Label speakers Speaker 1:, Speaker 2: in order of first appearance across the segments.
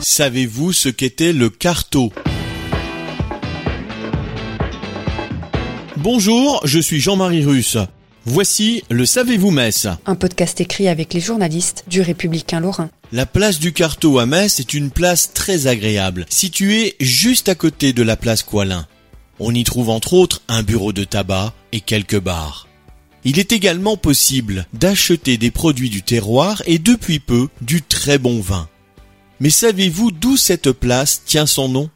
Speaker 1: Savez-vous ce qu'était le carto? Bonjour, je suis Jean-Marie Russe. Voici le Savez-vous Metz
Speaker 2: Un podcast écrit avec les journalistes du Républicain Lorrain.
Speaker 1: La place du Carto à Metz est une place très agréable, située juste à côté de la place Coilin. On y trouve entre autres un bureau de tabac et quelques bars. Il est également possible d'acheter des produits du terroir et depuis peu du très bon vin. Mais savez-vous d'où cette place tient son nom?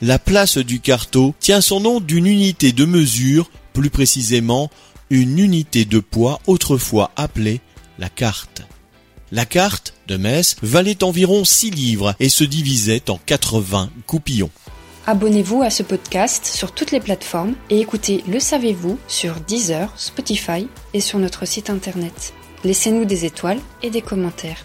Speaker 1: La place du Carto tient son nom d'une unité de mesure, plus précisément une unité de poids autrefois appelée la carte. La carte de Metz valait environ 6 livres et se divisait en 80 coupillons.
Speaker 2: Abonnez-vous à ce podcast sur toutes les plateformes et écoutez Le Savez-vous sur Deezer, Spotify et sur notre site internet. Laissez-nous des étoiles et des commentaires.